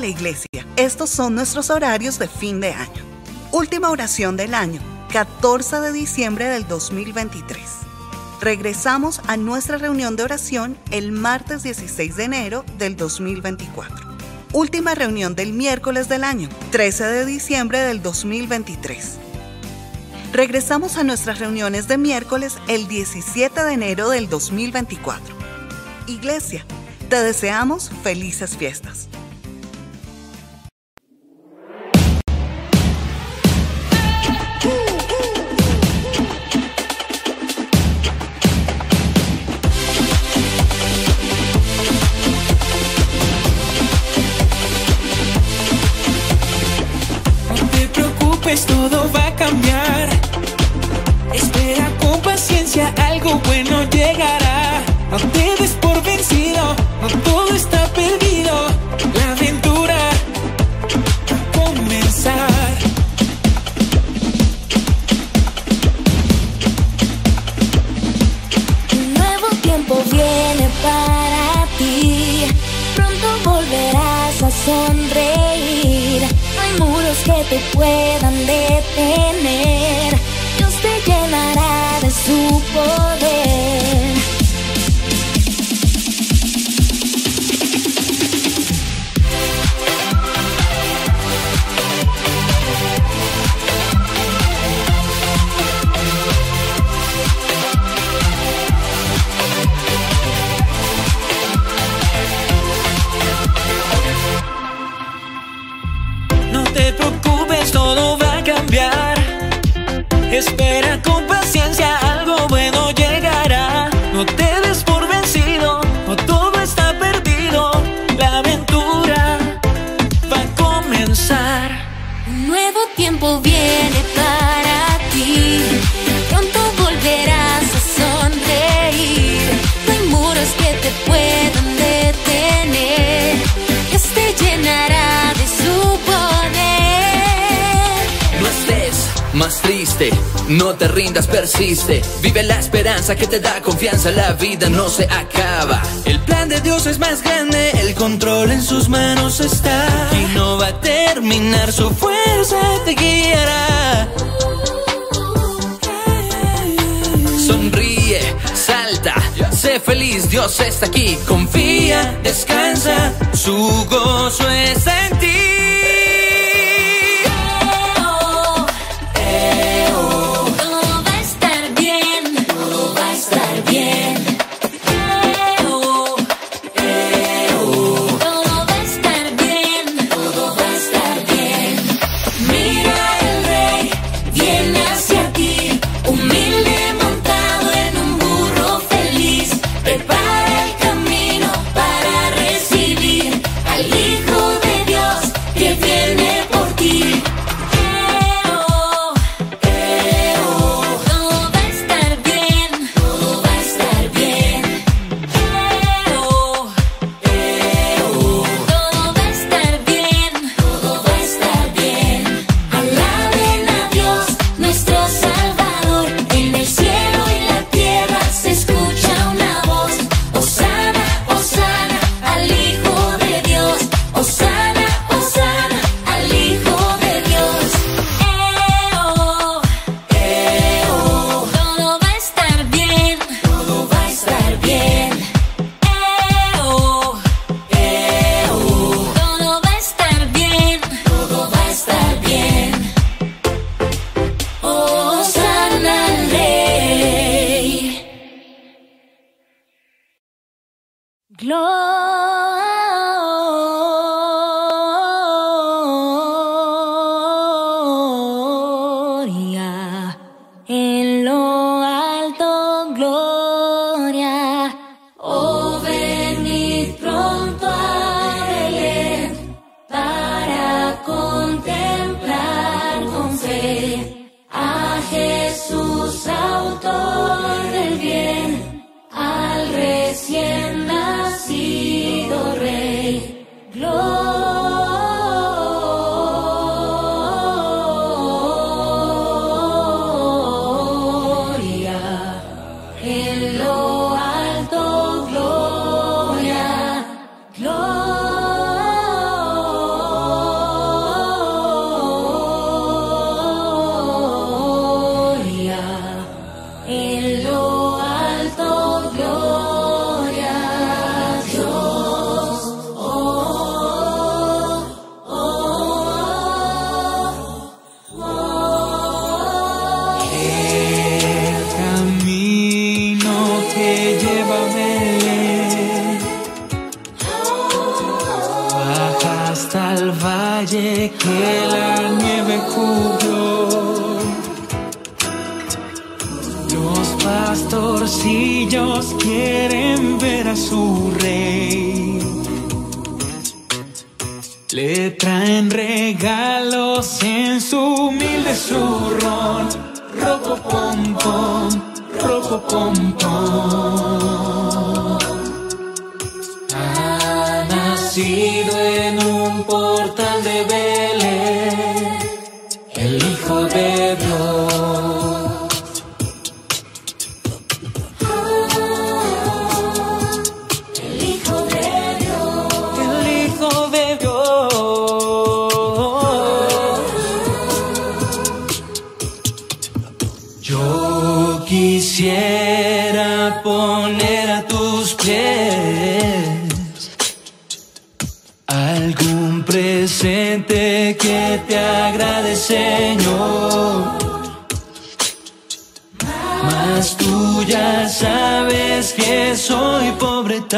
la iglesia. Estos son nuestros horarios de fin de año. Última oración del año, 14 de diciembre del 2023. Regresamos a nuestra reunión de oración el martes 16 de enero del 2024. Última reunión del miércoles del año, 13 de diciembre del 2023. Regresamos a nuestras reuniones de miércoles el 17 de enero del 2024. Iglesia, te deseamos felices fiestas. Todo va a cambiar. Espera con paciencia, algo bueno llegará. No te por vencido, no todo te puedan detener. No te rindas, persiste. Vive la esperanza que te da confianza, la vida no se acaba. El plan de Dios es más grande, el control en sus manos está. Y no va a terminar, su fuerza te guiará. Sonríe, salta, sé feliz, Dios está aquí. Confía, descansa, su gozo está en ti.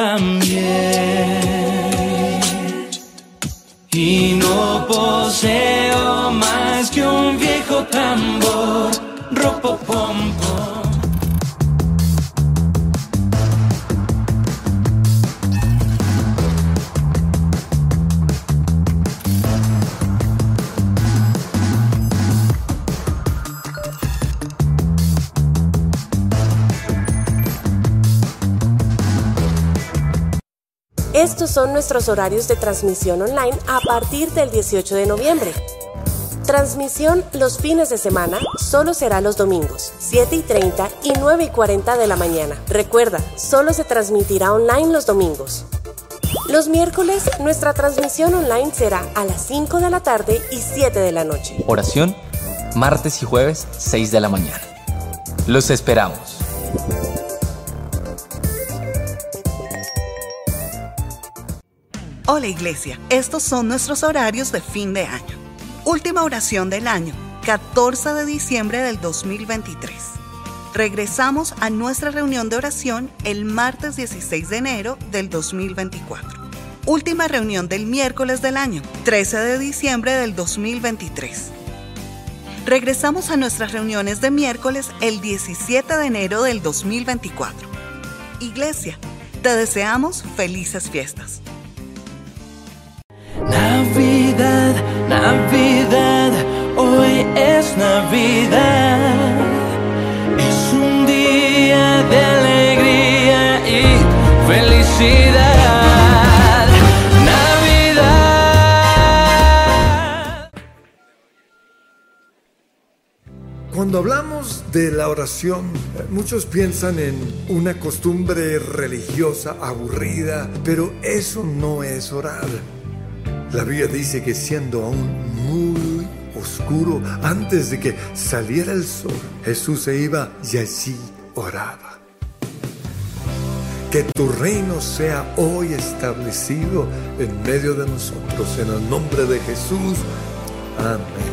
También. Y no poseo más que un viejo tambor. Estos son nuestros horarios de transmisión online a partir del 18 de noviembre. Transmisión los fines de semana solo será los domingos, 7 y 30 y 9 y 40 de la mañana. Recuerda, solo se transmitirá online los domingos. Los miércoles, nuestra transmisión online será a las 5 de la tarde y 7 de la noche. Oración, martes y jueves, 6 de la mañana. Los esperamos. Hola Iglesia, estos son nuestros horarios de fin de año. Última oración del año, 14 de diciembre del 2023. Regresamos a nuestra reunión de oración el martes 16 de enero del 2024. Última reunión del miércoles del año, 13 de diciembre del 2023. Regresamos a nuestras reuniones de miércoles el 17 de enero del 2024. Iglesia, te deseamos felices fiestas. Navidad, Navidad, hoy es Navidad. Es un día de alegría y felicidad. Navidad. Cuando hablamos de la oración, muchos piensan en una costumbre religiosa aburrida, pero eso no es orar. La Biblia dice que siendo aún muy oscuro, antes de que saliera el sol, Jesús se iba y allí oraba. Que tu reino sea hoy establecido en medio de nosotros, en el nombre de Jesús. Amén.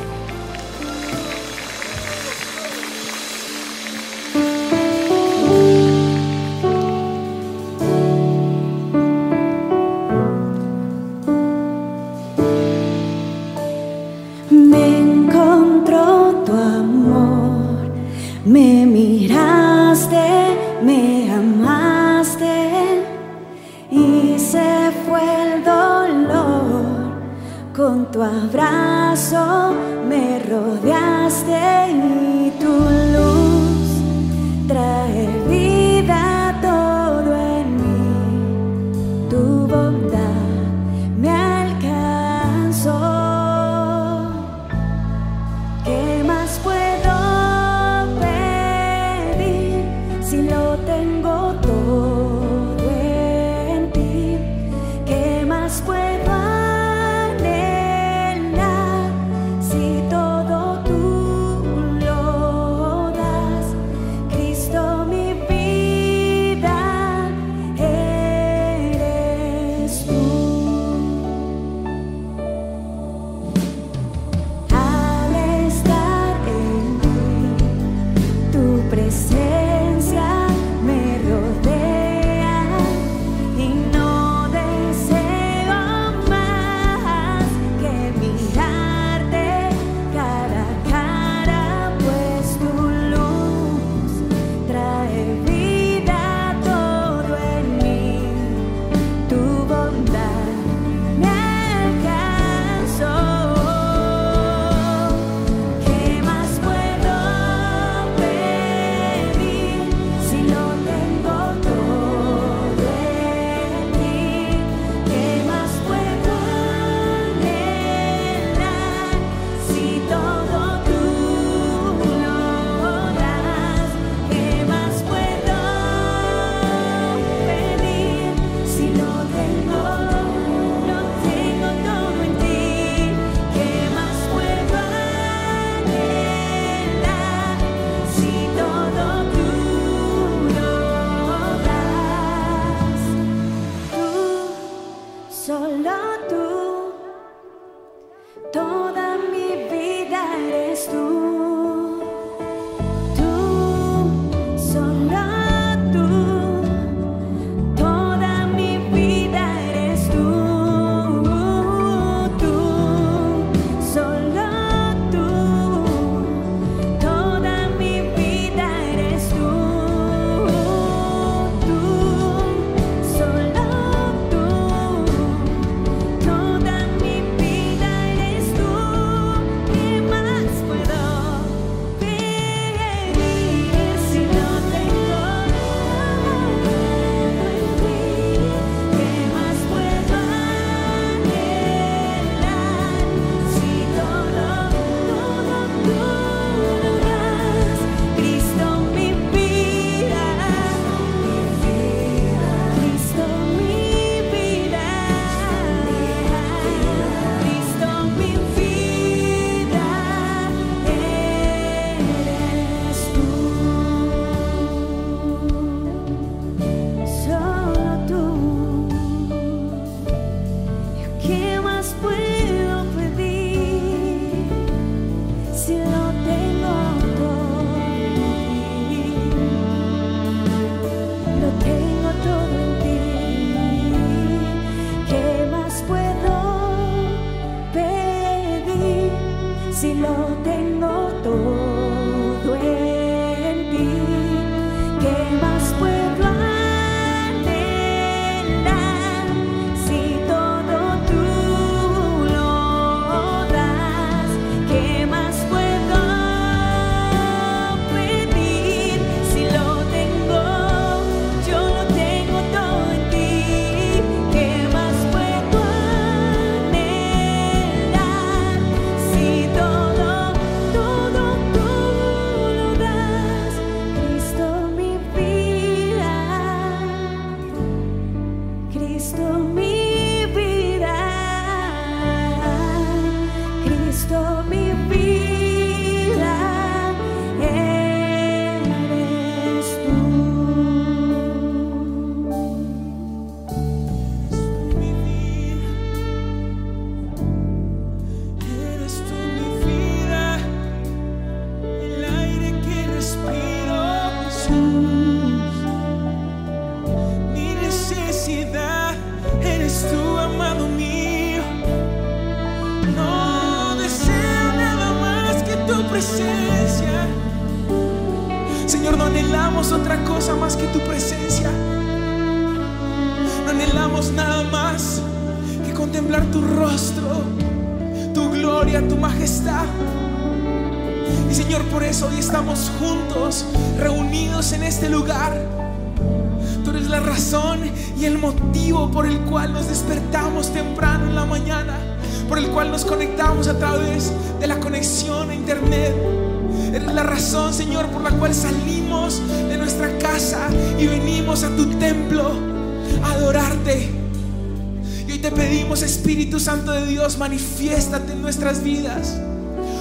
Espíritu Santo de Dios, manifiéstate en nuestras vidas.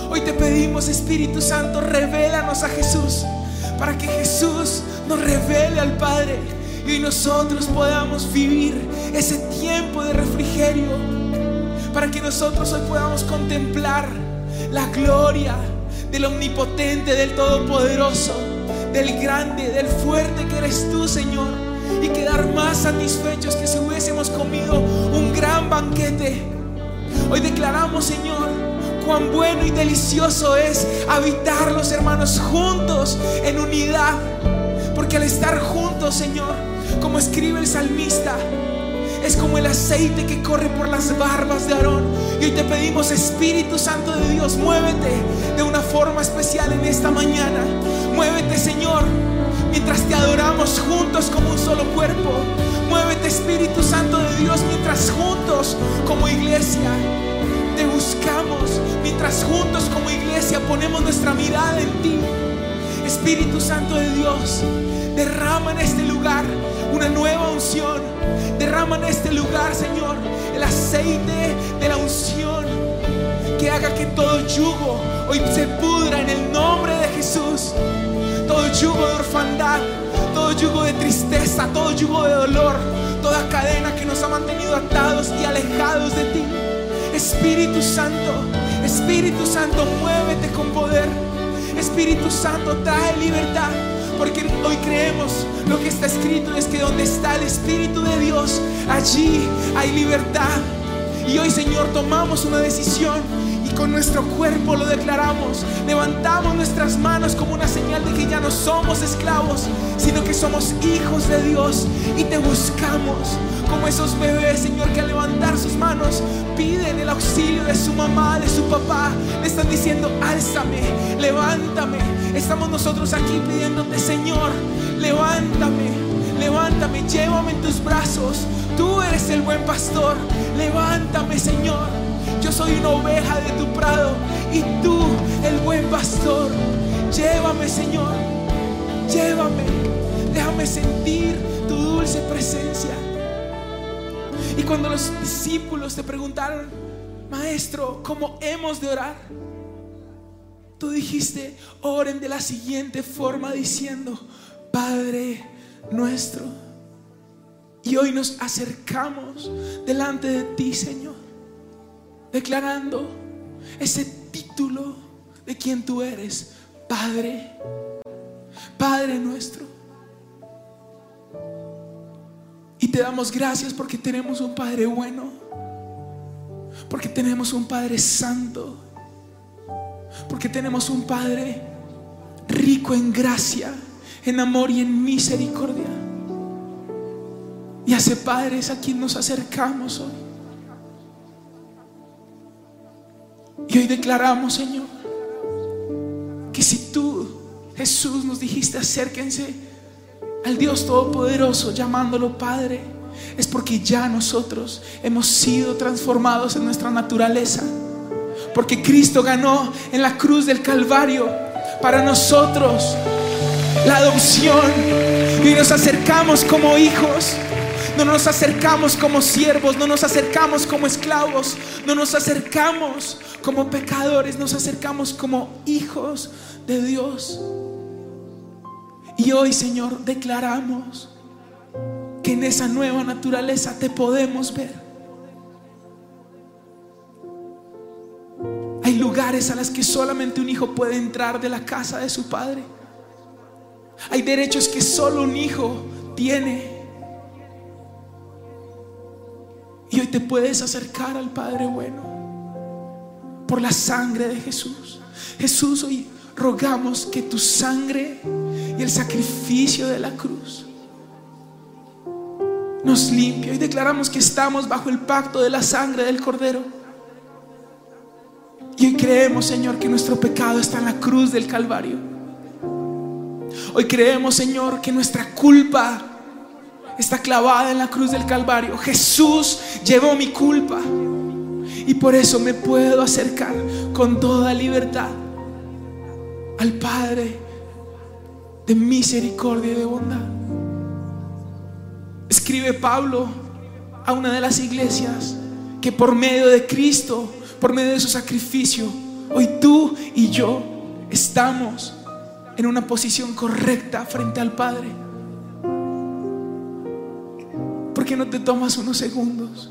Hoy te pedimos, Espíritu Santo, revélanos a Jesús, para que Jesús nos revele al Padre y nosotros podamos vivir ese tiempo de refrigerio, para que nosotros hoy podamos contemplar la gloria del omnipotente, del todopoderoso, del grande, del fuerte que eres tú, Señor y quedar más satisfechos que si hubiésemos comido un gran banquete. Hoy declaramos, Señor, cuán bueno y delicioso es habitar los hermanos juntos en unidad. Porque al estar juntos, Señor, como escribe el salmista, es como el aceite que corre por las barbas de Aarón. Y hoy te pedimos, Espíritu Santo de Dios, muévete de una forma especial en esta mañana. Muévete, Señor, mientras te adoramos juntos como un solo cuerpo. Muévete, Espíritu Santo de Dios, mientras juntos como iglesia te buscamos, mientras juntos como iglesia ponemos nuestra mirada en ti. Espíritu Santo de Dios, derrama en este lugar una nueva unción. Derrama en este lugar, Señor, el aceite de la unción que haga que todo yugo hoy se pudra en el nombre de Jesús. Todo yugo de orfandad, todo yugo de tristeza, todo yugo de dolor, toda cadena que nos ha mantenido atados y alejados de ti. Espíritu Santo, Espíritu Santo, muévete con poder. Espíritu Santo, trae libertad. Porque hoy creemos lo que está escrito es que donde está el Espíritu de Dios, allí hay libertad. Y hoy, Señor, tomamos una decisión y con nuestro cuerpo lo declaramos. Levantamos nuestras manos como una señal de que ya no somos esclavos, sino que somos hijos de Dios y te buscamos como esos bebés, Señor, que al levantar sus manos piden el auxilio de su mamá, de su papá. Le están diciendo, álzame, levántame. Estamos nosotros aquí pidiéndote, Señor, levántame, levántame, llévame en tus brazos. Tú eres el buen pastor. Levántame, Señor. Yo soy una oveja de tu prado y tú, el buen pastor. Llévame, Señor. Llévame. Déjame sentir tu dulce presencia. Y cuando los discípulos te preguntaron, Maestro, ¿cómo hemos de orar? Tú dijiste, oren de la siguiente forma diciendo, Padre nuestro. Y hoy nos acercamos delante de ti, Señor, declarando ese título de quien tú eres, Padre, Padre nuestro. Y te damos gracias porque tenemos un Padre bueno, porque tenemos un Padre santo, porque tenemos un Padre rico en gracia, en amor y en misericordia. Y hace padres a quien nos acercamos hoy. Y hoy declaramos, Señor, que si tú, Jesús, nos dijiste acérquense al Dios Todopoderoso llamándolo Padre, es porque ya nosotros hemos sido transformados en nuestra naturaleza. Porque Cristo ganó en la cruz del Calvario para nosotros la adopción y nos acercamos como hijos. No nos acercamos como siervos, no nos acercamos como esclavos, no nos acercamos como pecadores, nos acercamos como hijos de Dios. Y hoy, Señor, declaramos que en esa nueva naturaleza te podemos ver. Hay lugares a los que solamente un hijo puede entrar de la casa de su padre. Hay derechos que solo un hijo tiene. Y hoy te puedes acercar al Padre bueno por la sangre de Jesús. Jesús, hoy rogamos que tu sangre y el sacrificio de la cruz nos limpie. Hoy declaramos que estamos bajo el pacto de la sangre del Cordero. Y hoy creemos, Señor, que nuestro pecado está en la cruz del Calvario. Hoy creemos, Señor, que nuestra culpa está clavada en la cruz del Calvario. Jesús llevó mi culpa. Y por eso me puedo acercar con toda libertad al Padre de misericordia y de bondad. Escribe Pablo a una de las iglesias que por medio de Cristo, por medio de su sacrificio, hoy tú y yo estamos en una posición correcta frente al Padre. Qué no te tomas unos segundos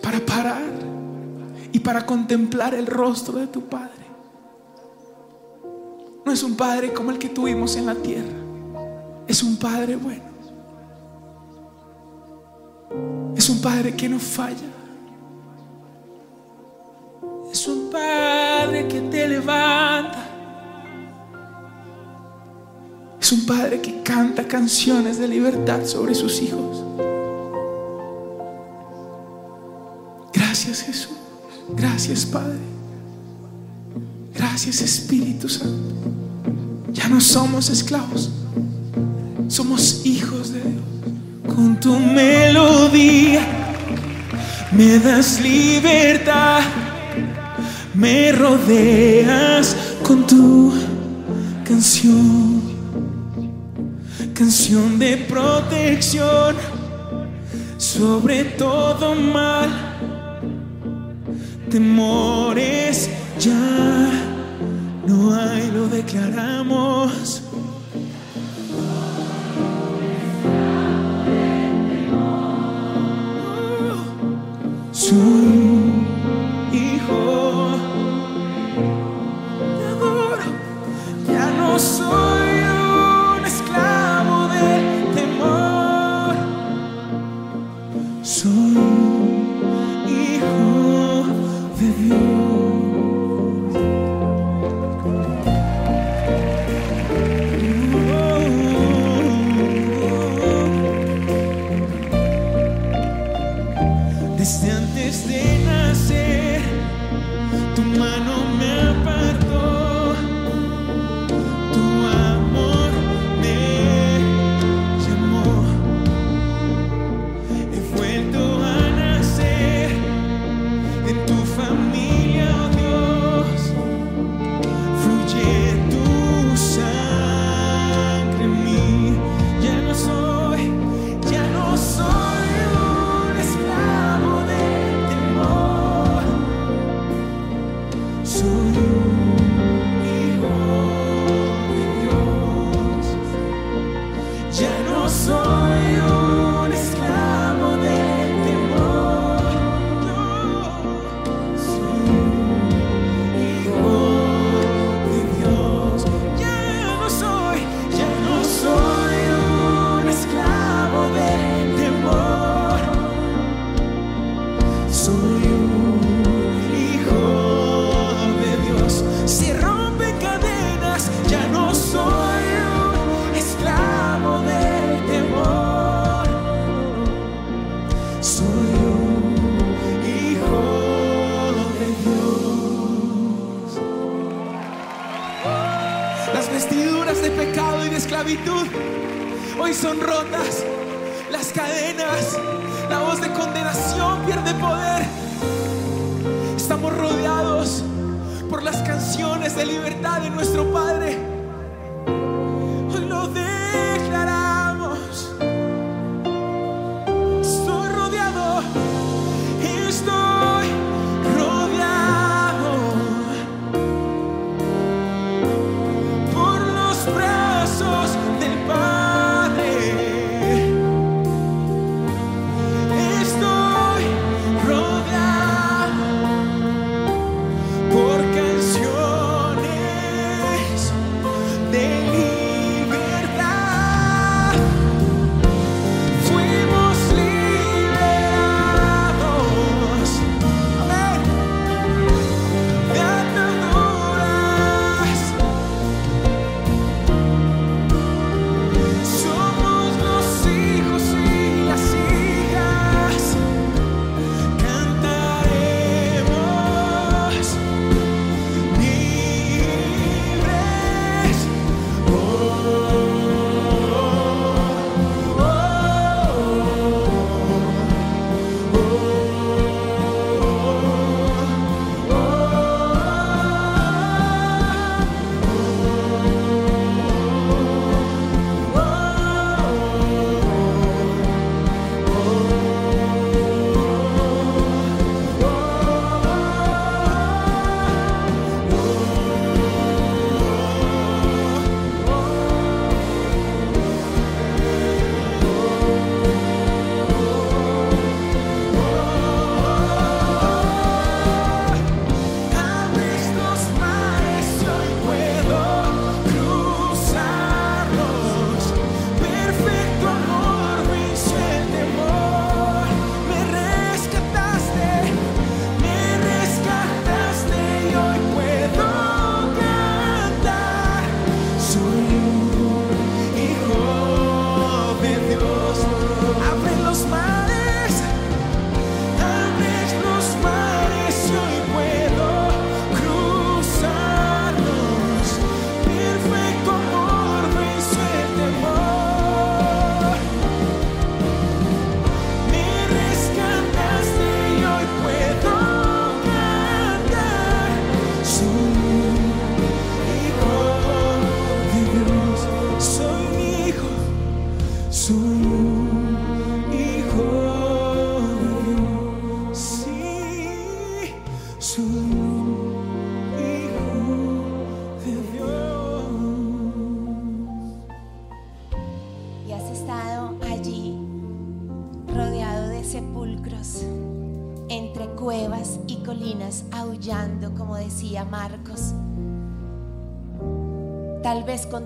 para parar y para contemplar el rostro de tu Padre? No es un Padre como el que tuvimos en la tierra, es un Padre bueno. Es un Padre que no falla. Es un Padre que te levanta. Un Padre que canta canciones de libertad sobre sus hijos. Gracias Jesús. Gracias Padre. Gracias Espíritu Santo. Ya no somos esclavos. Somos hijos de Dios. Con tu melodía me das libertad. Me rodeas con tu canción. Canción de protección sobre todo mal. Temores ya no hay, lo declaramos. Soy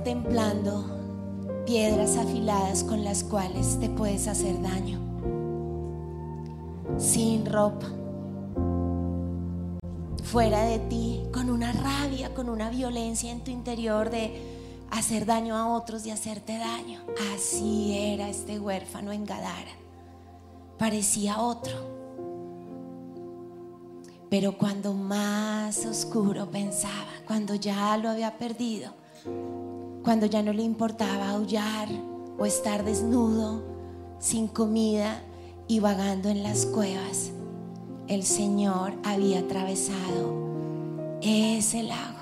contemplando piedras afiladas con las cuales te puedes hacer daño, sin ropa, fuera de ti, con una rabia, con una violencia en tu interior de hacer daño a otros y hacerte daño. Así era este huérfano en Gadara. Parecía otro. Pero cuando más oscuro pensaba, cuando ya lo había perdido, cuando ya no le importaba aullar o estar desnudo, sin comida y vagando en las cuevas, el Señor había atravesado ese lago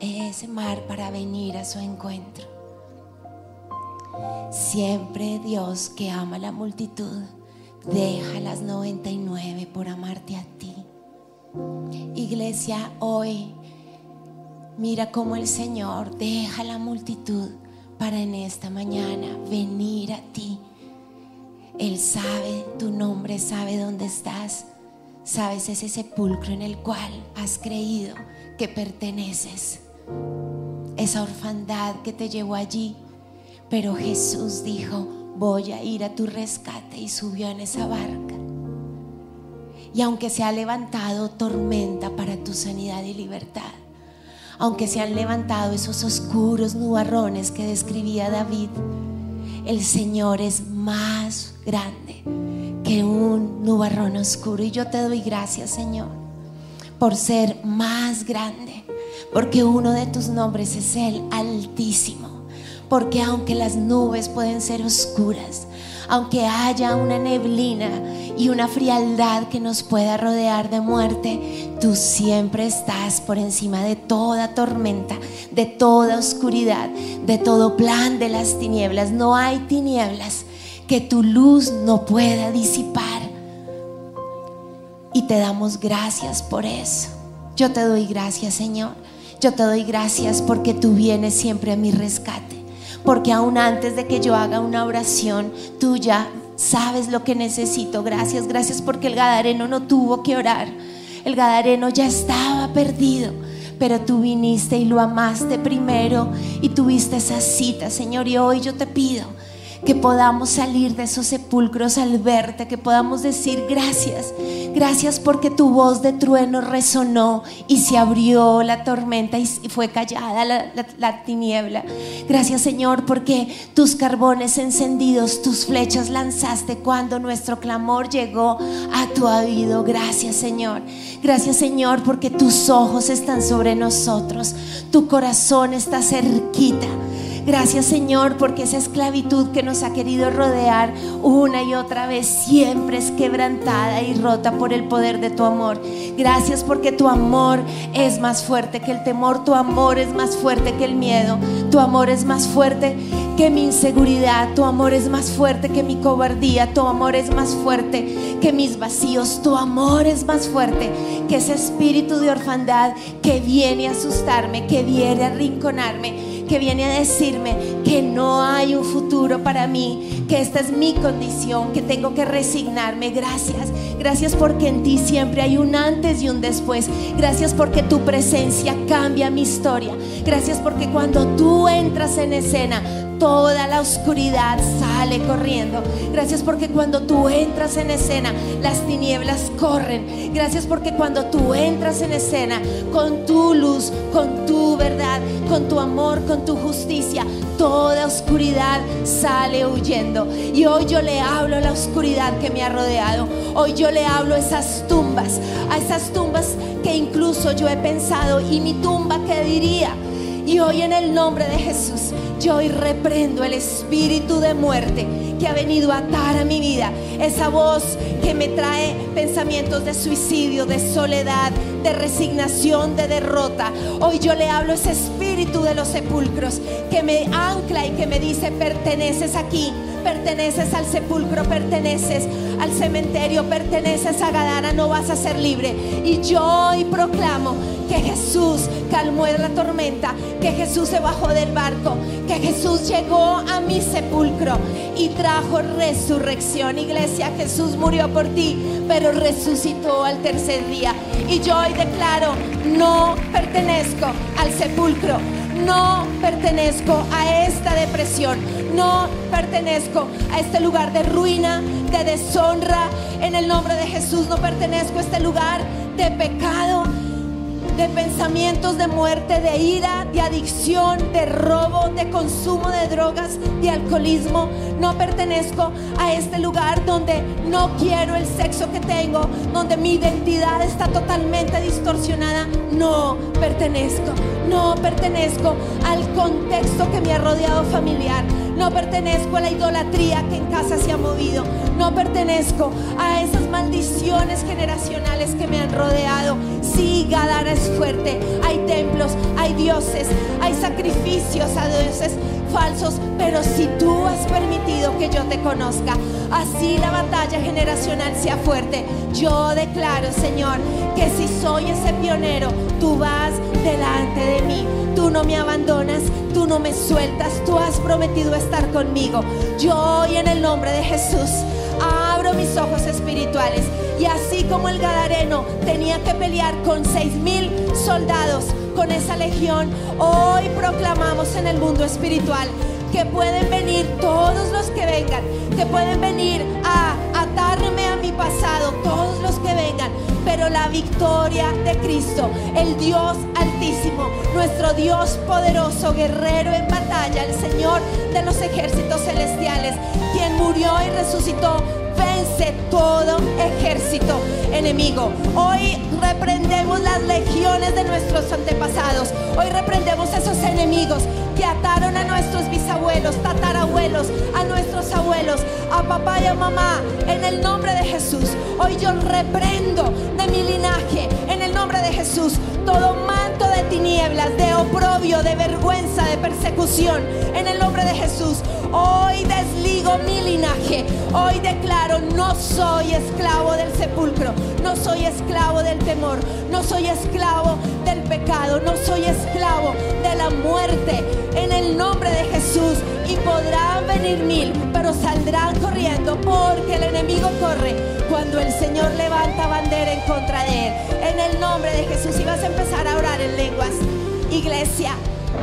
ese mar para venir a su encuentro. Siempre Dios que ama la multitud, deja las 99 por amarte a ti. Iglesia, hoy mira cómo el Señor deja la multitud para en esta mañana venir a ti. Él sabe tu nombre, sabe dónde estás, sabes ese sepulcro en el cual has creído que perteneces esa orfandad que te llevó allí. Pero Jesús dijo, voy a ir a tu rescate y subió en esa barca. Y aunque se ha levantado tormenta para tu sanidad y libertad, aunque se han levantado esos oscuros nubarrones que describía David, el Señor es más grande que un nubarrón oscuro. Y yo te doy gracias, Señor, por ser más grande porque uno de tus nombres es el Altísimo. Porque aunque las nubes pueden ser oscuras, aunque haya una neblina y una frialdad que nos pueda rodear de muerte, tú siempre estás por encima de toda tormenta, de toda oscuridad, de todo plan de las tinieblas. No hay tinieblas que tu luz no pueda disipar. Y te damos gracias por eso. Yo te doy gracias, Señor. Yo te doy gracias porque tú vienes siempre a mi rescate. Porque aún antes de que yo haga una oración, tú ya sabes lo que necesito. Gracias, gracias porque el Gadareno no tuvo que orar. El Gadareno ya estaba perdido. Pero tú viniste y lo amaste primero y tuviste esa cita, Señor. Y hoy yo te pido que podamos salir de esos sepulcros al verte, que podamos decir gracias, gracias porque tu voz de trueno resonó y se abrió la tormenta y fue callada la, la- la tiniebla. Gracias Señor porque tus carbones encendidos, tus flechas lanzaste cuando nuestro clamor llegó a tu oído. Gracias Señor. Gracias Señor porque tus ojos están sobre nosotros, tu corazón está cerquita. Gracias Señor porque esa esclavitud que nos ha querido rodear una y otra vez siempre es quebrantada y rota por el poder de tu amor. Gracias porque tu amor es más fuerte que el temor, tu amor es más fuerte que el miedo, tu amor es más fuerte que mi inseguridad, tu amor es más fuerte que mi cobardía, tu amor es más fuerte que mis vacíos, tu amor es más fuerte que ese espíritu de orfandad que viene a asustarme, que viene a arrinconarme que viene a decirme que no hay un futuro para mí, que esta es mi condición, que tengo que resignarme. Gracias, gracias porque en ti siempre hay un antes y un después. Gracias porque tu presencia cambia mi historia. Gracias porque cuando tú entras en escena, toda la oscuridad sale corriendo. Gracias porque cuando tú entras en escena, las tinieblas corren. Gracias porque cuando tú entras en escena con tu luz, con tu verdad, con tu amor, con tu justicia, toda oscuridad sale huyendo. Y hoy yo le hablo a la oscuridad que me ha rodeado. Hoy yo le hablo a esas tumbas, a esas tumbas que incluso yo he pensado, ¿y mi tumba qué diría? Y hoy en el nombre de Jesús, yo hoy reprendo el espíritu de muerte que ha venido a atar a mi vida. Esa voz que me trae pensamientos de suicidio, de soledad, de resignación, de derrota. Hoy yo le hablo a ese espíritu de los sepulcros que me ancla y que me dice, perteneces aquí, perteneces al sepulcro, perteneces al cementerio, perteneces a Gadara, no vas a ser libre. Y yo hoy proclamo que Jesús calmó la tormenta, que Jesús se bajó del barco, que Jesús llegó a mi sepulcro y trajo resurrección. Iglesia, Jesús murió por ti, pero resucitó al tercer día. Y yo hoy declaro, no pertenezco al sepulcro, no pertenezco a esta depresión, no pertenezco a este lugar de ruina, de deshonra. En el nombre de Jesús no pertenezco a este lugar de pecado, de pensamientos de muerte, de ira, de adicción, de robo, de consumo de drogas, de alcoholismo. No pertenezco a este lugar donde no quiero el sexo que tengo, donde mi identidad está totalmente distorsionada. No pertenezco, no pertenezco al contexto que me ha rodeado familiar. No pertenezco a la idolatría que en casa se ha movido. No pertenezco a esas maldiciones generacionales que me han rodeado. Sí, Gadara es fuerte. Hay templos, hay dioses, hay sacrificios a dioses falsos. Pero si tú has permitido que yo te conozca, así la batalla generacional sea fuerte. Yo declaro, Señor, que si soy ese pionero, tú vas delante de mí. Tú no me abandonas, tú no me sueltas, tú has prometido estar conmigo. Yo hoy en el nombre de Jesús abro mis ojos espirituales y así como el Gadareno tenía que pelear con seis mil soldados con esa legión, hoy proclamamos en el mundo espiritual que pueden venir todos los que vengan, que pueden venir a atarme a mi pasado, todos los que vengan, pero la victoria de Cristo, el Dios altísimo, nuestro Dios poderoso, guerrero en batalla, el Señor de los ejércitos celestiales, quien murió y resucitó, todo ejército enemigo. Hoy reprendemos las legiones de nuestros antepasados. Hoy reprendemos esos enemigos que ataron a nuestros bisabuelos, tatarabuelos, a nuestros abuelos, a papá y a mamá, en el nombre de Jesús. Hoy yo reprendo de mi linaje, en el nombre de Jesús, todo manto de tinieblas, de oprobio, de vergüenza, de persecución, en el nombre de Jesús. Hoy desligo mi linaje, hoy declaro, no soy esclavo del sepulcro, no soy esclavo del temor, no soy esclavo del pecado, no soy esclavo de la muerte, en el nombre de Jesús. Y podrán venir mil, pero saldrán corriendo porque el enemigo corre cuando el Señor levanta bandera en contra de él. En el nombre de Jesús. Y vas a empezar a orar en lenguas, iglesia.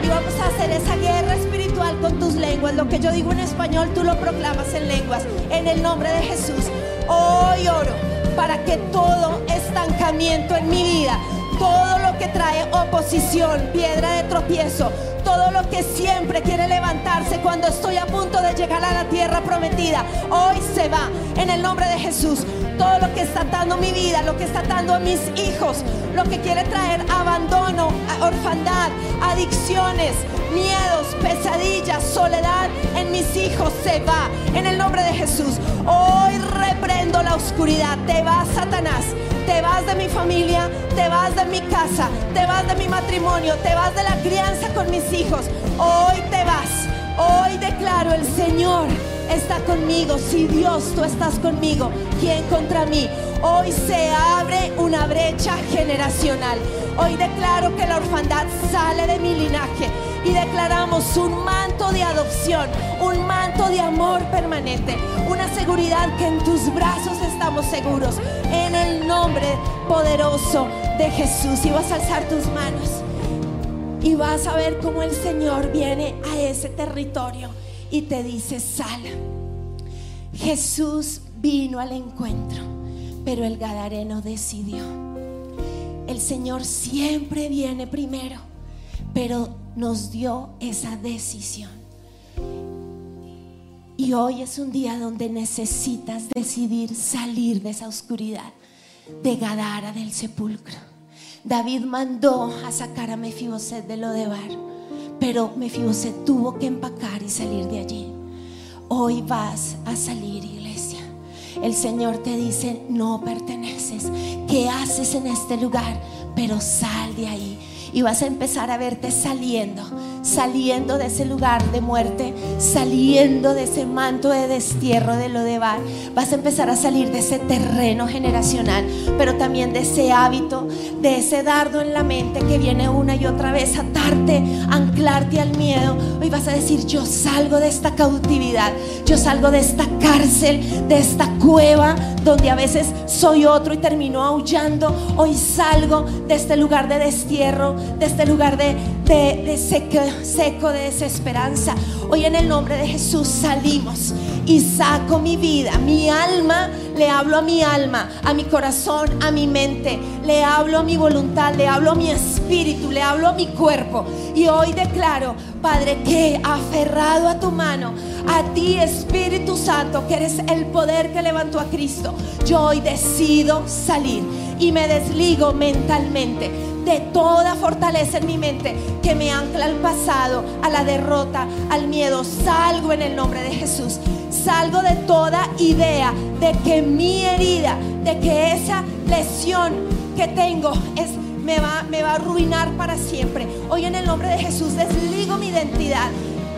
Y vamos a hacer esa guerra espiritual con tus lenguas. Lo que yo digo en español, tú lo proclamas en lenguas. En el nombre de Jesús. Hoy oro para que todo estancamiento en mi vida, todo lo que trae oposición, piedra de tropiezo, todo lo que siempre quiere levantarse cuando estoy a punto de llegar a la tierra prometida, hoy se va en el nombre de Jesús. Todo lo que está atando mi vida, lo que está atando a mis hijos, lo que quiere traer abandono, orfandad, adicciones, miedos, pesadillas, soledad en mis hijos se va en el nombre de Jesús. Hoy reprendo la oscuridad. Te vas, Satanás. Te vas de mi familia, te vas de mi casa, te vas de mi matrimonio, te vas de la crianza con mis hijos. Hoy te vas. Hoy declaro el Señor está conmigo. Si Dios tú estás conmigo, ¿quién contra mí? Hoy se abre una brecha generacional. Hoy declaro que la orfandad sale de mi linaje y declaramos un manto de adopción, un manto de amor permanente, una seguridad que en tus brazos estamos seguros. En el nombre poderoso de Jesús. Y vas a alzar tus manos y vas a ver cómo el Señor viene a ese territorio y te dice, sal. Jesús vino al encuentro, pero el Gadareno decidió. El Señor siempre viene primero, pero nos dio esa decisión. Y hoy es un día donde necesitas decidir salir de esa oscuridad, de Gadara, del sepulcro. David mandó a sacar a Mefiboset de Lodebar, pero Mefiboset tuvo que empacar y salir de allí. Hoy vas a salir, iglesia. El Señor te dice, no perteneces. ¿Qué haces en este lugar? Pero sal de ahí. Y vas a empezar a verte saliendo, saliendo de ese lugar de muerte, saliendo de ese manto de destierro de Lodebar. Vas a empezar a salir de ese terreno generacional, pero también de ese hábito, de ese dardo en la mente que viene una y otra vez a atarte, anclarte al miedo. Hoy vas a decir, yo salgo de esta cautividad, yo salgo de esta cárcel, de esta cueva donde a veces soy otro y termino aullando. Hoy salgo de este lugar de destierro, de este lugar de, de, de seco, seco, de desesperanza. Hoy en el nombre de Jesús salimos y saco mi vida, mi alma, le hablo a mi alma, a mi corazón, a mi mente, le hablo a mi voluntad, le hablo a mi espíritu, le hablo a mi cuerpo. Y hoy declaro, Padre, que aferrado a tu mano, a ti Espíritu Santo, que eres el poder que levantó a Cristo, yo hoy decido salir y me desligo mentalmente de toda fortaleza en mi mente que me ancla al pasado, a la derrota, al miedo. Salgo en el nombre de Jesús. Salgo de toda idea de que mi herida, de que esa lesión que tengo es, me, va, me va a arruinar para siempre. Hoy en el nombre de Jesús desligo mi identidad.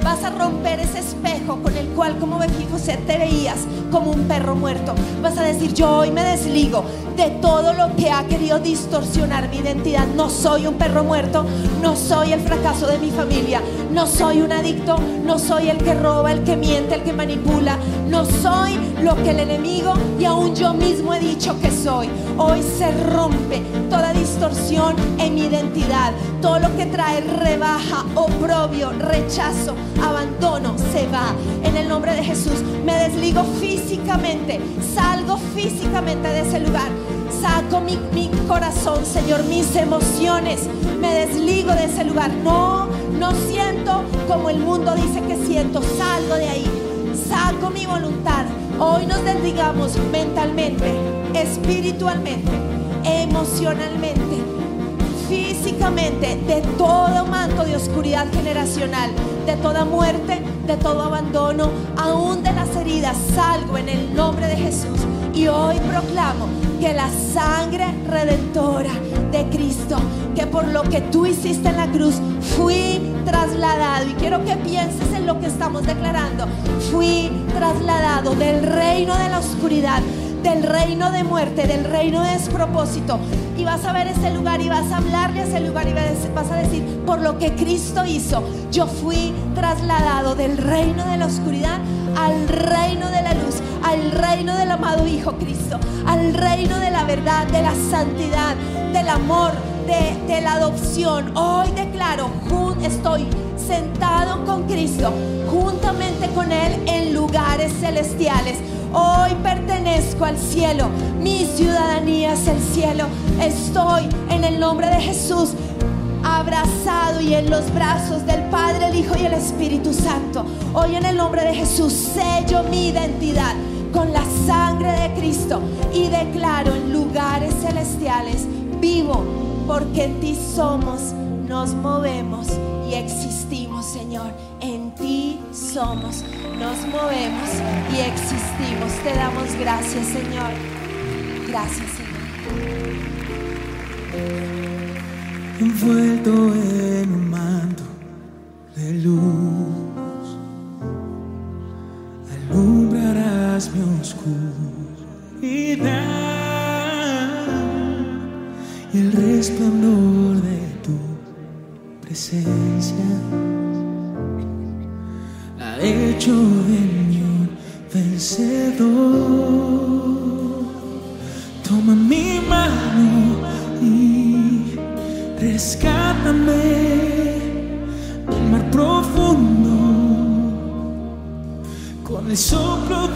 Vas a romper ese espejo con el cual, como José, te veías como un perro muerto. Vas a decir, yo hoy me desligo de todo lo que ha querido distorsionar mi identidad. No soy un perro muerto, no soy el fracaso de mi familia, no soy un adicto, no soy el que roba, el que miente, el que manipula, no soy lo que el enemigo y aún yo mismo he dicho que soy. Hoy se rompe toda distorsión en mi identidad, todo lo que trae rebaja, oprobio, rechazo, abandono, se va. En el nombre de Jesús me desligo físicamente, salgo físicamente de ese lugar. Saco mi, mi corazón, Señor, mis emociones. Me desligo de ese lugar. No, no siento como el mundo dice que siento. Salgo de ahí. Saco mi voluntad. Hoy nos desligamos mentalmente, espiritualmente, emocionalmente, físicamente de todo manto de oscuridad generacional, de toda muerte, de todo abandono, aún de las heridas. Salgo en el nombre de Jesús y hoy proclamo que la sangre redentora de Cristo, que por lo que tú hiciste en la cruz, fui trasladado. Y quiero que pienses en lo que estamos declarando. Fui trasladado del reino de la oscuridad del reino de muerte, del reino de despropósito. Y vas a ver ese lugar y vas a hablarle a ese lugar y vas a decir, por lo que Cristo hizo, yo fui trasladado del reino de la oscuridad al reino de la luz, al reino del amado Hijo Cristo, al reino de la verdad, de la santidad, del amor, de, la adopción. Hoy declaro, estoy sentado con Cristo, juntamente con Él en lugares celestiales. Hoy pertenezco al cielo, mi ciudadanía es el cielo. Estoy en el nombre de Jesús abrazado y en los brazos del Padre, el Hijo y el Espíritu Santo. Hoy en el nombre de Jesús sello mi identidad con la sangre de Cristo y declaro en lugares celestiales vivo porque en ti somos, nos movemos y existimos, Señor. En ti somos, nos movemos y existimos. Te damos gracias, Señor. Gracias, Señor. Envuelto en un manto de luz, alumbrarás mi oscuridad y el resplandor de tu presencia ha hecho de mí un vencedor. Toma mi mano rescátame del mar profundo con el soplo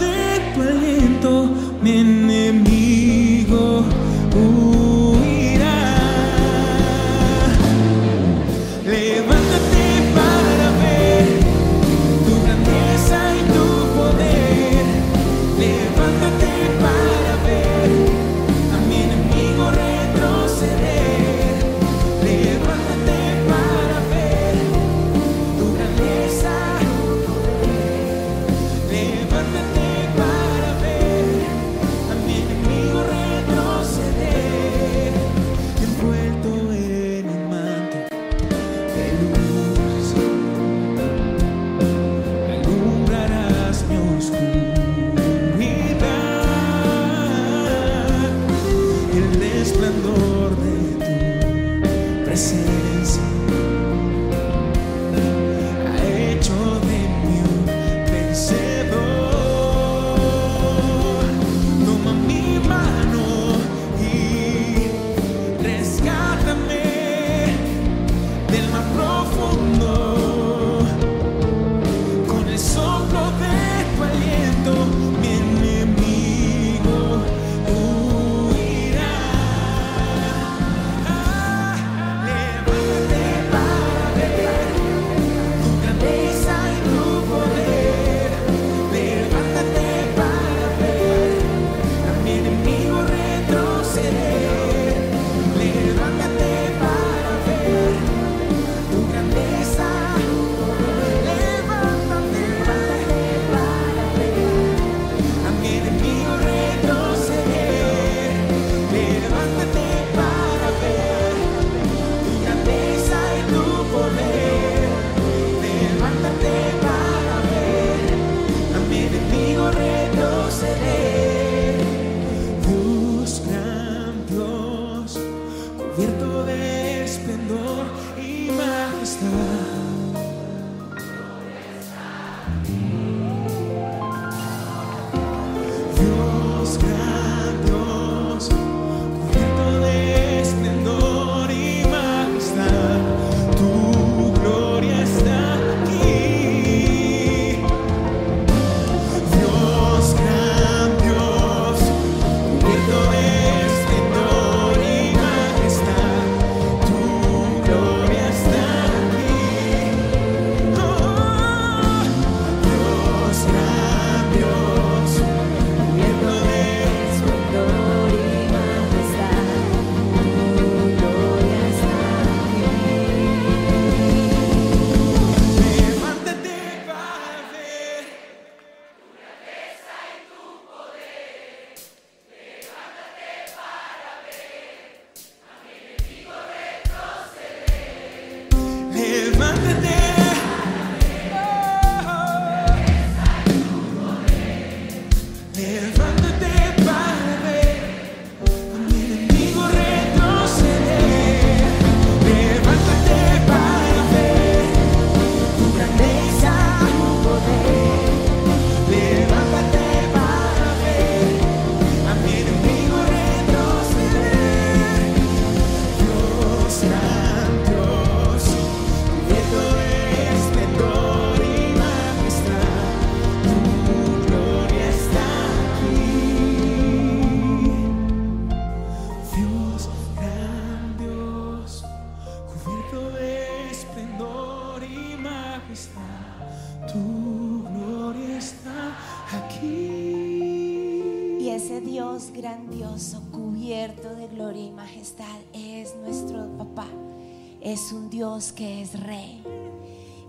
rey.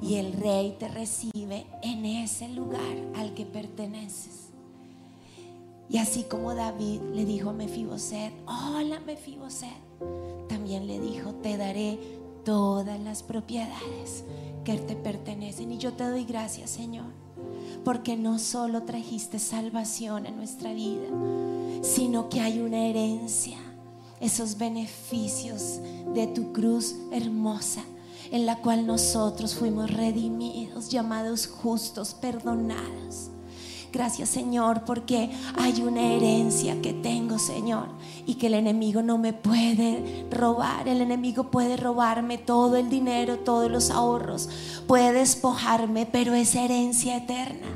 Y el rey te recibe en ese lugar al que perteneces. Y así como David le dijo a Mefiboset, hola Mefiboset, también le dijo, te daré todas las propiedades que te pertenecen. Y yo te doy gracias, Señor, porque no solo trajiste salvación a nuestra vida, sino que hay una herencia, esos beneficios de tu cruz hermosa, en la cual nosotros fuimos redimidos, llamados justos, perdonados. Gracias Señor porque hay una herencia que tengo Señor y que el enemigo no me puede robar. El enemigo puede robarme todo el dinero, todos los ahorros, puede despojarme, pero es herencia eterna.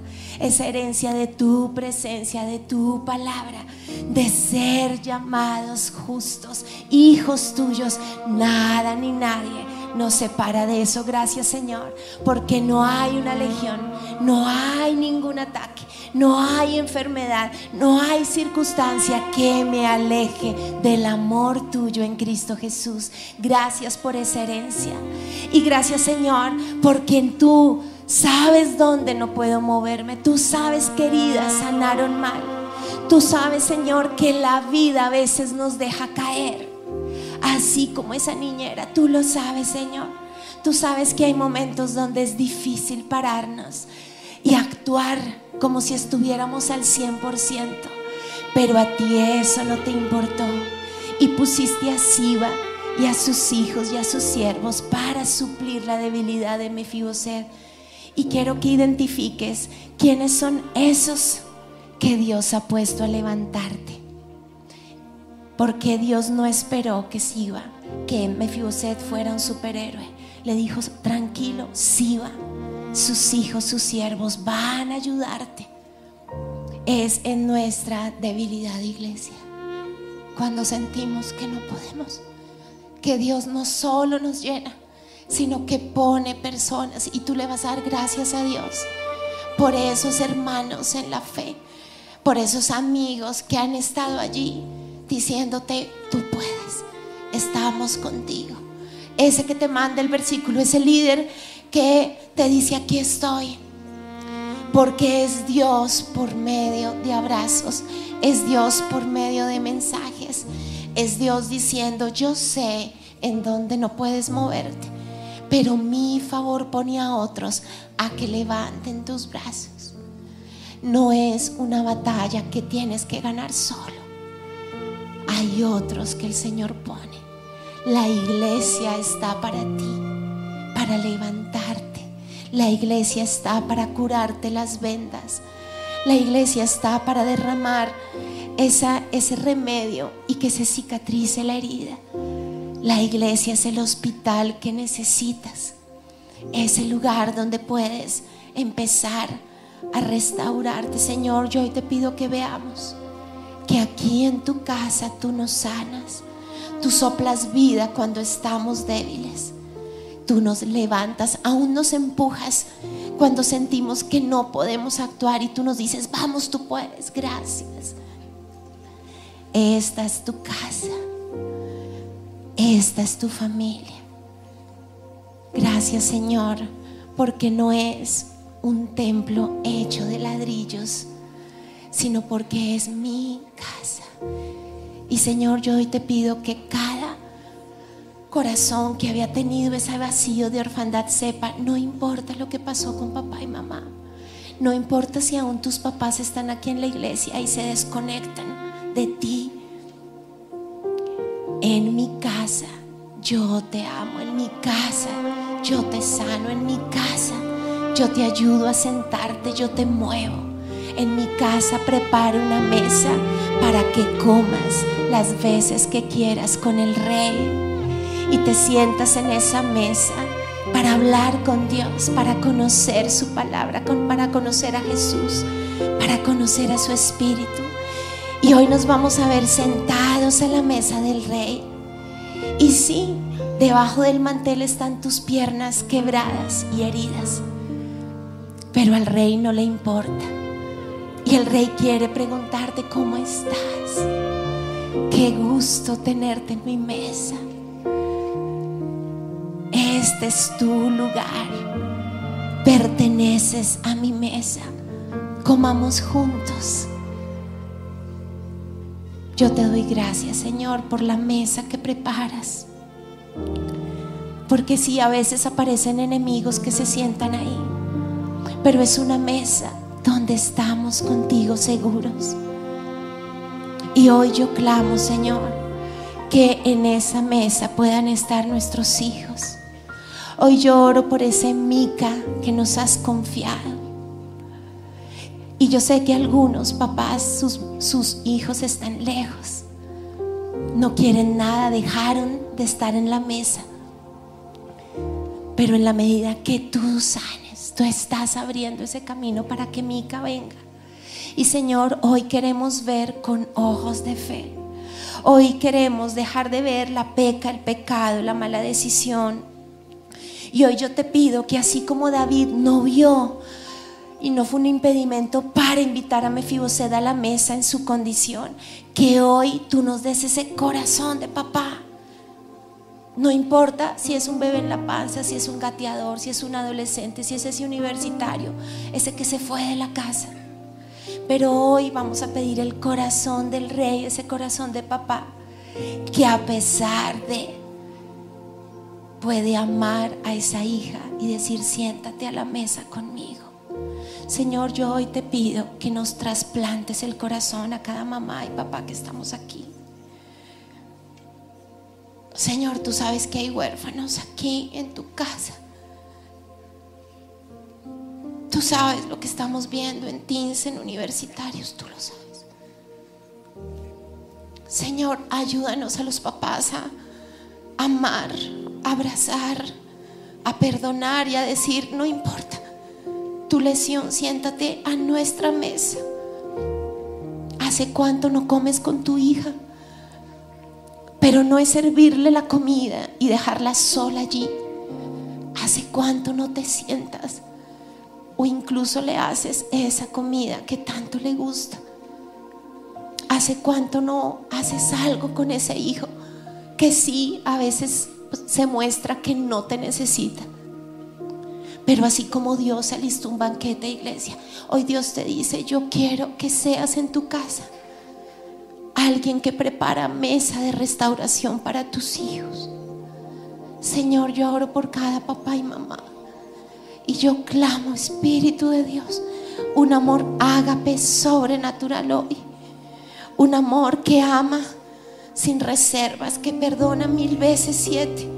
Es herencia de tu presencia, de tu palabra, de ser llamados justos, hijos tuyos. Nada ni nadie nos separa de eso. Gracias Señor, porque no hay una legión, no hay ningún ataque, no hay enfermedad, no hay circunstancia que me aleje del amor tuyo en Cristo Jesús. Gracias por esa herencia. Y gracias Señor, porque en tú sabes dónde no puedo moverme. Tú sabes que heridas sanaron mal. Tú sabes Señor que la vida a veces nos deja caer así como esa niñera. Tú lo sabes, Señor. Tú sabes que hay momentos donde es difícil pararnos y actuar como si estuviéramos al 100%. Pero a ti eso no te importó. Y pusiste a Siba y a sus hijos y a sus siervos para suplir la debilidad de Mefiboset. Y quiero que identifiques quiénes son esos que Dios ha puesto a levantarte. Porque Dios no esperó que Siba, que Mefiboset fuera un superhéroe. Le dijo, tranquilo, Siba, sus hijos, sus siervos van a ayudarte. Es en nuestra debilidad, iglesia, cuando sentimos que no podemos, que Dios no solo nos llena, sino que pone personas y tú le vas a dar gracias a Dios por esos hermanos en la fe, por esos amigos que han estado allí diciéndote, tú puedes, estamos contigo. Ese que te manda el versículo, ese líder que te dice, aquí estoy. Porque es Dios por medio de abrazos, es Dios por medio de mensajes, es Dios diciendo, yo sé en dónde no puedes moverte, pero mi favor pone a otros a que levanten tus brazos. No es una batalla que tienes que ganar solo hay otros que el Señor pone. La iglesia está para ti, para levantarte. La iglesia está para curarte las vendas. La iglesia está para derramar ese remedio y que se cicatrice la herida. La iglesia es el hospital que necesitas. Es el lugar donde puedes empezar a restaurarte. Señor, yo hoy te pido que veamos que aquí en tu casa tú nos sanas. Tú soplas vida cuando estamos débiles. Tú nos levantas, aún nos empujas cuando sentimos que no podemos actuar y tú nos dices, vamos, tú puedes, gracias. Esta es tu casa. Esta es tu familia. Gracias Señor, porque no es un templo hecho de ladrillos, sino porque es mi casa. Y Señor, yo hoy te pido que cada corazón que había tenido ese vacío de orfandad sepa, no importa lo que pasó con papá y mamá. No importa si aún tus papás están aquí en la iglesia y se desconectan de ti. En mi casa yo te amo, en mi casa yo te sano, en mi casa yo te ayudo a sentarte, yo te muevo. En mi casa preparo una mesa para que comas las veces que quieras con el rey y te sientas en esa mesa para hablar con Dios, para conocer su palabra, para conocer a Jesús, para conocer a su Espíritu. Y hoy nos vamos a ver sentados a la mesa del Rey. Y sí, debajo del mantel están tus piernas quebradas y heridas. Pero al Rey no le importa. Y el Rey quiere preguntarte cómo estás. Qué gusto tenerte en mi mesa. Este es tu lugar. Perteneces a mi mesa. Comamos juntos. Yo te doy gracias, Señor, por la mesa que preparas. Porque sí, a veces aparecen enemigos que se sientan ahí. Pero es una mesa donde estamos contigo seguros. Y hoy yo clamo, Señor, que en esa mesa puedan estar nuestros hijos. Hoy yo oro por ese Mica que nos has confiado. Y yo sé que algunos papás, sus, sus hijos están lejos. No quieren nada, dejaron de estar en la mesa. Pero en la medida que tú sanes, tú estás abriendo ese camino para que Mica venga. Y Señor, hoy queremos ver con ojos de fe. Hoy queremos dejar de ver la peca, el pecado, la mala decisión. Y hoy yo te pido que así como David no vio y no fue un impedimento para invitar a Mefiboset a la mesa en su condición, que hoy tú nos des ese corazón de papá. No importa si es un bebé en la panza, si es un gateador, si es un adolescente, si es ese universitario, ese que se fue de la casa. Pero hoy vamos a pedir el corazón del rey, ese corazón de papá, que a pesar de puede amar a esa hija y decir, siéntate a la mesa conmigo. Señor, yo hoy te pido que nos trasplantes el corazón a cada mamá y papá que estamos aquí. Señor, tú sabes que hay huérfanos aquí en tu casa. Tú sabes lo que estamos viendo en teens, en universitarios, tú lo sabes. Señor, ayúdanos a los papás a amar, a abrazar, a perdonar y a decir, no importa tu lesión, siéntate a nuestra mesa. ¿Hace cuánto no comes con tu hija? Pero no es servirle la comida y dejarla sola allí. ¿Hace cuánto no te sientas? O incluso le haces esa comida que tanto le gusta. ¿Hace cuánto no haces algo con ese hijo que sí a veces se muestra que no te necesita? Pero así como Dios alistó un banquete, iglesia, hoy Dios te dice, yo quiero que seas en tu casa alguien que prepara mesa de restauración para tus hijos. Señor, yo oro por cada papá y mamá. Y yo clamo, Espíritu de Dios, un amor ágape sobrenatural hoy. Un amor que ama sin reservas, que perdona mil veces siete.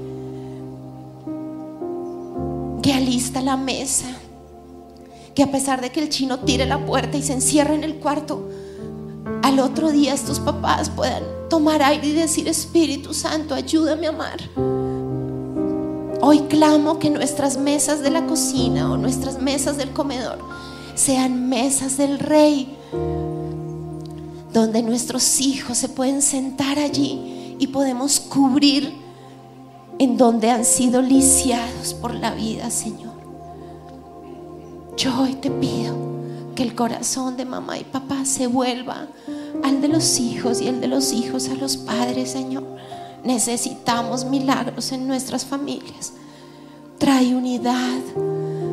Que alista la mesa. Que a pesar de que el chino tire la puerta y se encierre en el cuarto, al otro día estos papás puedan tomar aire y decir, Espíritu Santo, ayúdame a amar. Hoy clamo que nuestras mesas de la cocina o nuestras mesas del comedor sean mesas del rey, donde nuestros hijos se pueden sentar allí y podemos cubrir en donde han sido lisiados por la vida, Señor. Yo hoy te pido que el corazón de mamá y papá se vuelva al de los hijos y el de los hijos a los padres, Señor. Necesitamos milagros en nuestras familias. Trae unidad,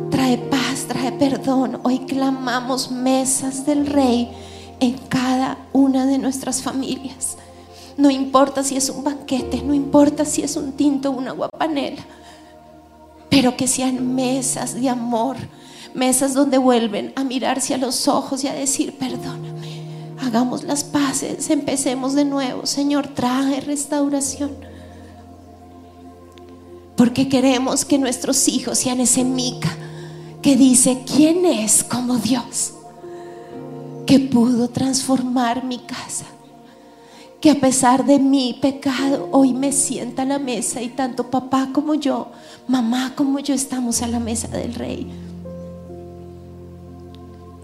trae paz, trae perdón. Hoy clamamos mesas del Rey en cada una de nuestras familias. No importa si es un banquete, no importa si es un tinto o una guapanela, pero que sean mesas de amor, mesas donde vuelven a mirarse a los ojos y a decir, perdóname, hagamos las paces, empecemos de nuevo, Señor, trae restauración. Porque queremos que nuestros hijos sean ese mica que dice, ¿quién es como Dios? Que pudo transformar mi casa. Que a pesar de mi pecado, hoy me sienta a la mesa y tanto papá como yo, mamá como yo estamos a la mesa del rey.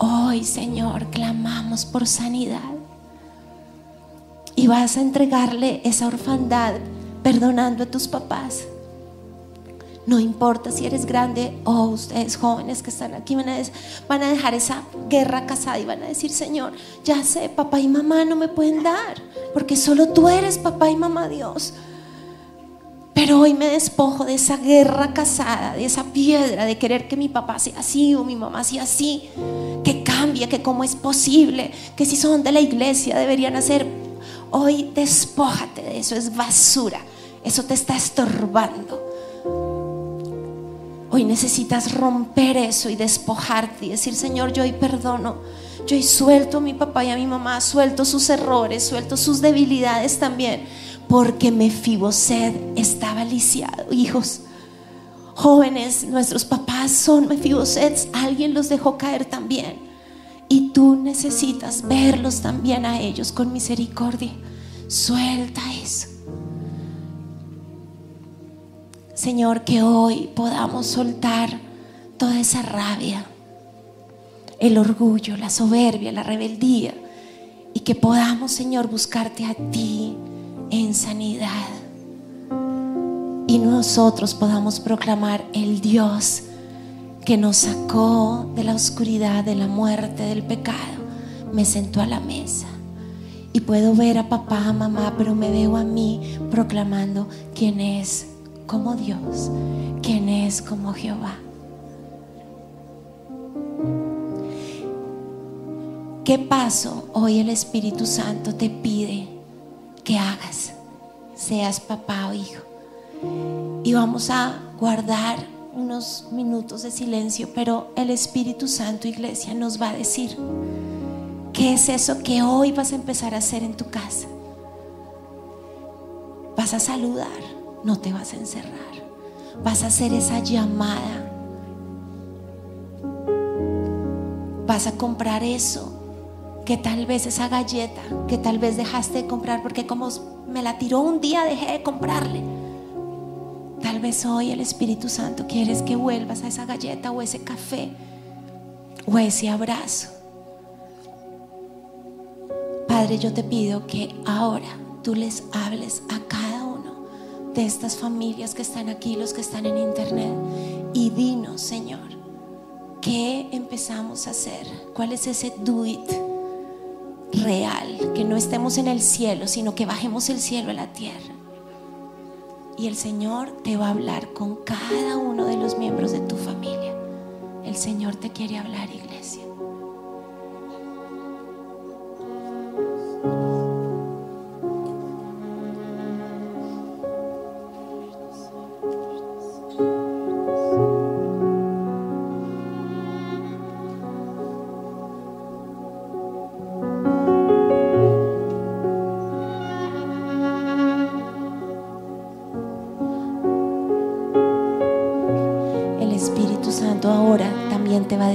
Hoy, Señor, clamamos por sanidad. Y vas a entregarle esa orfandad perdonando a tus papás. No importa si eres grande o ustedes jóvenes que están aquí van a, van a dejar esa guerra casada y van a decir, Señor, ya sé, papá y mamá no me pueden dar, porque solo tú eres papá y mamá Dios. Pero hoy me despojo de esa guerra casada, de esa piedra de querer que mi papá sea así o mi mamá sea así, que cambie, que cómo es posible, que si son de la iglesia deberían hacer. Hoy despójate de eso, es basura, eso te está estorbando. Hoy necesitas romper eso y despojarte y decir, Señor, yo hoy perdono. Yo hoy suelto a mi papá y a mi mamá, suelto sus errores, suelto sus debilidades también, porque Mefiboset estaba lisiado. Hijos, jóvenes, nuestros papás son Mefibosets, alguien los dejó caer también. Y tú necesitas verlos también a ellos con misericordia. Suelta eso. Señor, que hoy podamos soltar toda esa rabia, el orgullo, la soberbia, la rebeldía, y que podamos, Señor, buscarte a ti en sanidad. Y nosotros podamos proclamar el Dios que nos sacó de la oscuridad, de la muerte, del pecado, me sentó a la mesa. Y puedo ver a papá, a mamá, pero me veo a mí proclamando quién es como Dios, quién es como Jehová. ¿Qué paso hoy el Espíritu Santo te pide hagas, seas papá o hijo? Y vamos a guardar unos minutos de silencio, pero el Espíritu Santo, iglesia, nos va a decir qué es eso que hoy vas a empezar a hacer en tu casa. Vas a saludar, no te vas a encerrar. Vas a hacer esa llamada. Vas a comprar eso que tal vez esa galleta que tal vez dejaste de comprar porque como me la tiró un día dejé de comprarle. Tal vez hoy el Espíritu Santo quieres que vuelvas a esa galleta o ese café o ese abrazo. Padre, yo te pido que ahora tú les hables a cada uno de estas familias que están aquí, los que están en internet, y dinos, Señor, ¿qué empezamos a hacer? ¿Cuál es ese do it real? Que no estemos en el cielo, sino que bajemos el cielo a la tierra. Y el Señor te va a hablar con cada uno de los miembros de tu familia. El Señor te quiere hablar, iglesia.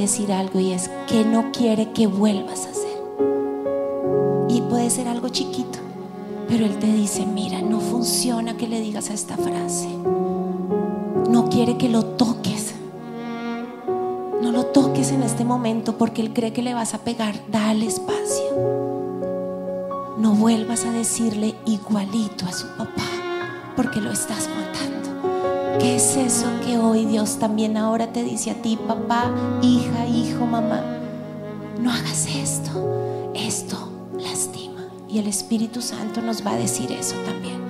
Decir algo y es que no quiere que vuelvas a hacer. Y puede ser algo chiquito, pero Él te dice, mira, no funciona que le digas esta frase. No quiere que lo toques. No lo toques en este momento porque Él cree que le vas a pegar. Dale espacio. No vuelvas a decirle igualito a su papá porque lo estás matando. ¿Qué es eso que hoy Dios también ahora te dice a ti, papá, hija, hijo, mamá? No hagas esto. Esto lastima. Y el Espíritu Santo nos va a decir eso también.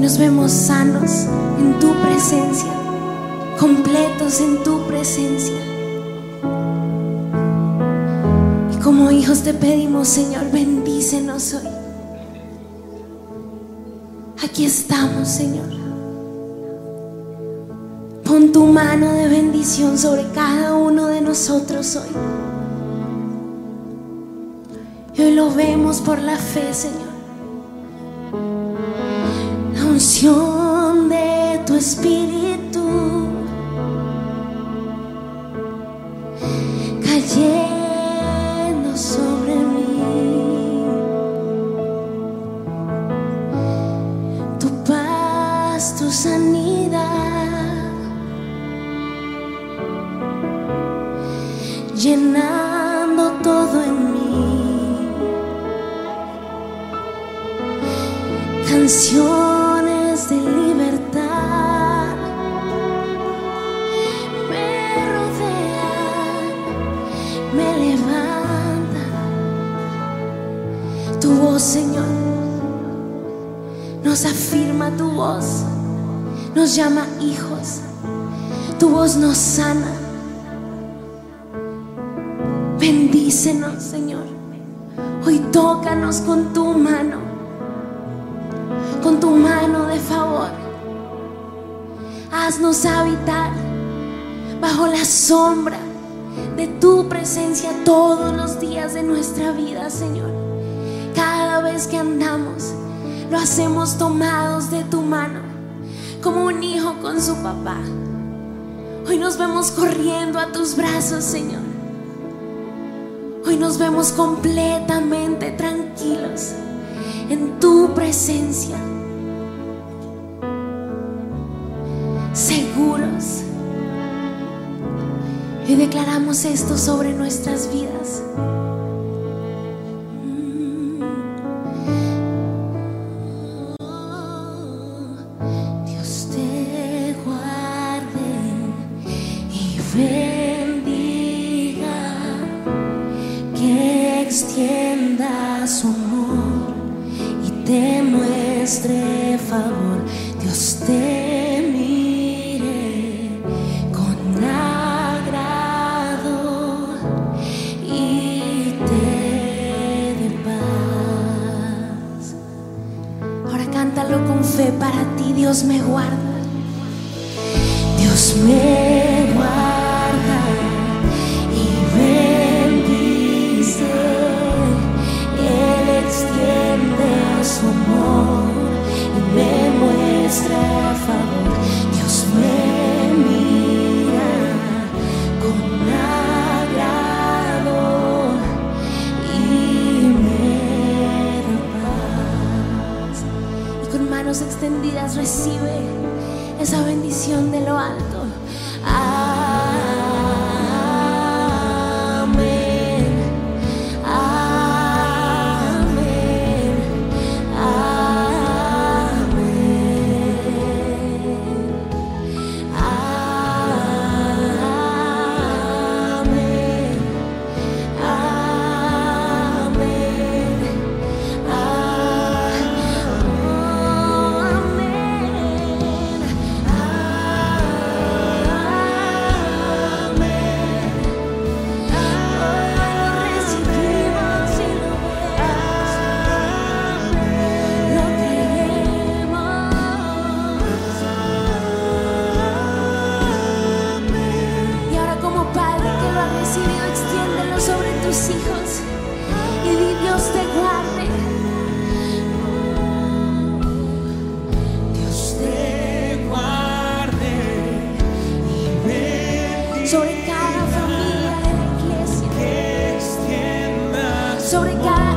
Nos vemos sanos en tu presencia, completos en tu presencia. Y como hijos te pedimos, Señor, bendícenos hoy. Aquí estamos, Señor. Pon tu mano de bendición sobre cada uno de nosotros hoy. Y hoy lo vemos por la fe, Señor. Unción de tu espíritu llama hijos. Tu voz nos sana. Bendícenos, Señor. Hoy tócanos con tu mano, con tu mano de favor. Haznos habitar bajo la sombra de tu presencia todos los días de nuestra vida, Señor. Cada vez que andamos, lo hacemos tomados de tu mano, como un hijo con su papá. Hoy nos vemos corriendo a tus brazos, Señor. Hoy nos vemos completamente tranquilos en tu presencia. Seguros. Y declaramos esto sobre nuestras vidas. So did God.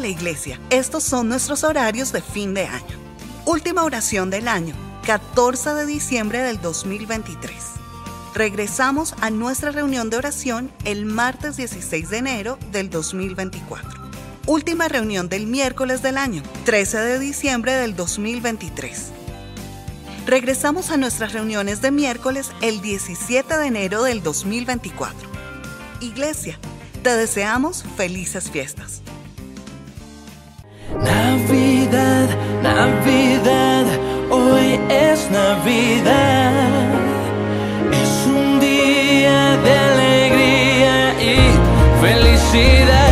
la iglesia. Estos son nuestros horarios de fin de año. Última oración del año, 14 de diciembre del 2023. Regresamos a nuestra reunión de oración el martes 16 de enero del 2024. Última reunión del miércoles del año, 13 de diciembre del 2023. Regresamos a nuestras reuniones de miércoles el 17 de enero del 2024. Iglesia, te deseamos felices fiestas. Navidad, hoy es Navidad. Es un día de alegría y felicidad.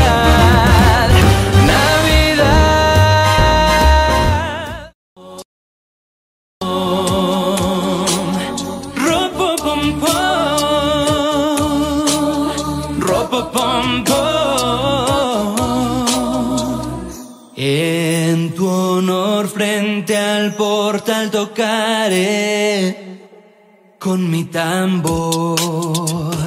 Frente al portal tocaré con mi tambor.